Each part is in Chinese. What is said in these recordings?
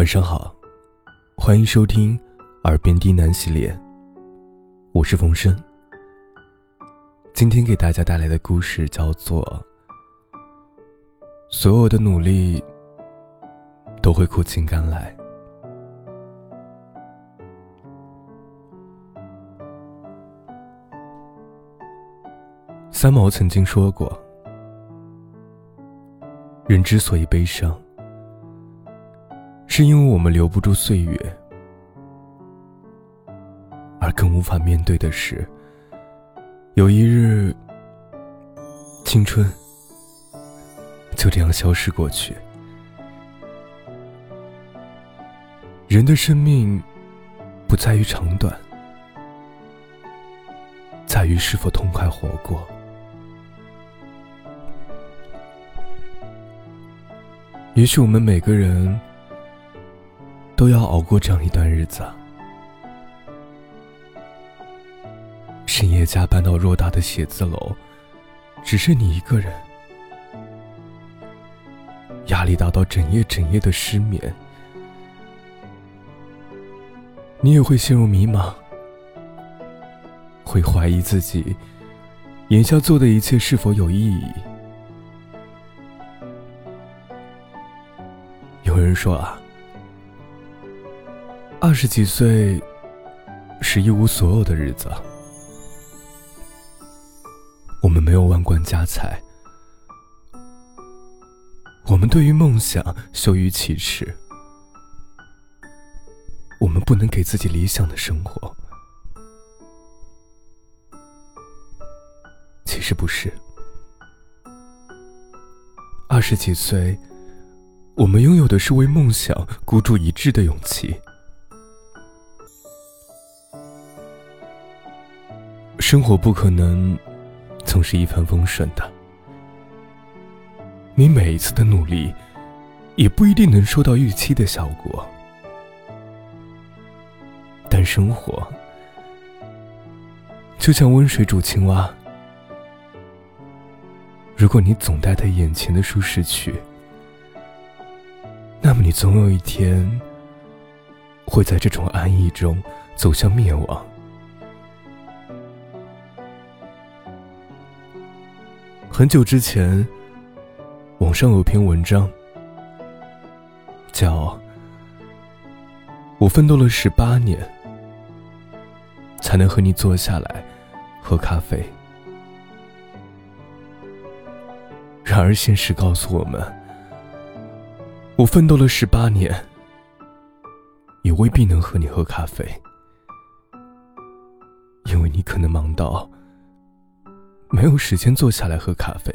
晚上好，欢迎收听《耳边低喃》系列，我是冯生。今天给大家带来的故事叫做《所有的努力都会苦尽甘来》。三毛曾经说过：“人之所以悲伤。”是因为我们留不住岁月，而更无法面对的是，有一日，青春就这样消失过去。人的生命不在于长短，在于是否痛快活过。也许我们每个人。都要熬过这样一段日子。深夜加班到偌大的写字楼，只剩你一个人，压力大到整夜整夜的失眠，你也会陷入迷茫，会怀疑自己眼下做的一切是否有意义。有人说啊。二十几岁是一无所有的日子，我们没有万贯家财，我们对于梦想羞于启齿，我们不能给自己理想的生活。其实不是，二十几岁，我们拥有的是为梦想孤注一掷的勇气。生活不可能总是一帆风顺的，你每一次的努力，也不一定能收到预期的效果。但生活就像温水煮青蛙，如果你总待在眼前的舒适区，那么你总有一天会在这种安逸中走向灭亡。很久之前，网上有篇文章，叫“我奋斗了十八年，才能和你坐下来喝咖啡”。然而现实告诉我们，我奋斗了十八年，也未必能和你喝咖啡，因为你可能忙到。没有时间坐下来喝咖啡，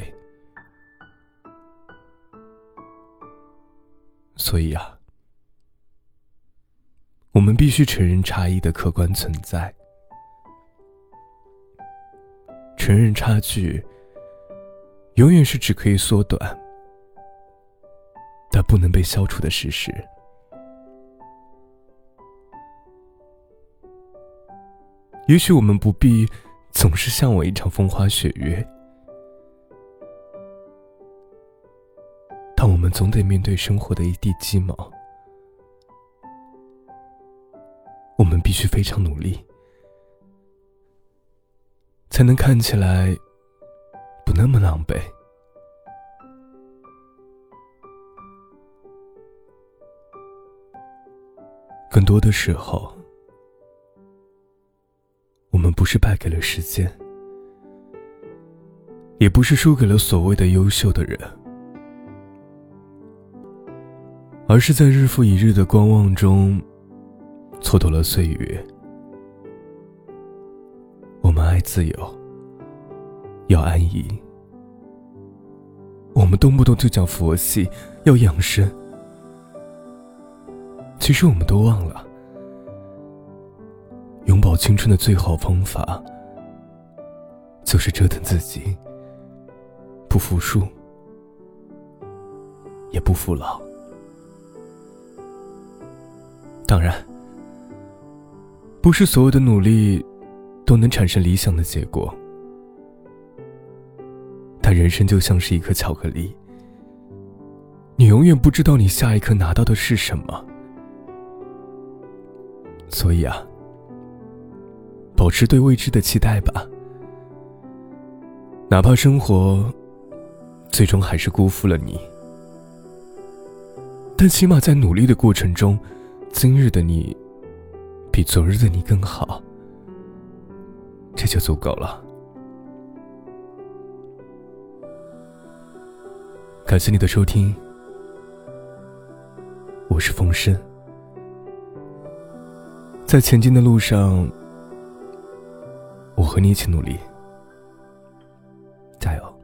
所以啊，我们必须承认差异的客观存在，承认差距永远是只可以缩短，但不能被消除的事实。也许我们不必。总是向我一场风花雪月，但我们总得面对生活的一地鸡毛。我们必须非常努力，才能看起来不那么狼狈。更多的时候。我们不是败给了时间，也不是输给了所谓的优秀的人，而是在日复一日的观望中，蹉跎了岁月。我们爱自由，要安逸，我们动不动就讲佛系，要养生，其实我们都忘了。青春的最好方法，就是折腾自己，不服输，也不服老。当然，不是所有的努力都能产生理想的结果，但人生就像是一颗巧克力，你永远不知道你下一刻拿到的是什么，所以啊，保持对未知的期待吧。哪怕生活最终还是辜负了你，但起码在努力的过程中，今日的你比昨日的你更好，这就足够了。感谢你的收听，我是风声，在前进的路上，我和你一起努力。加油！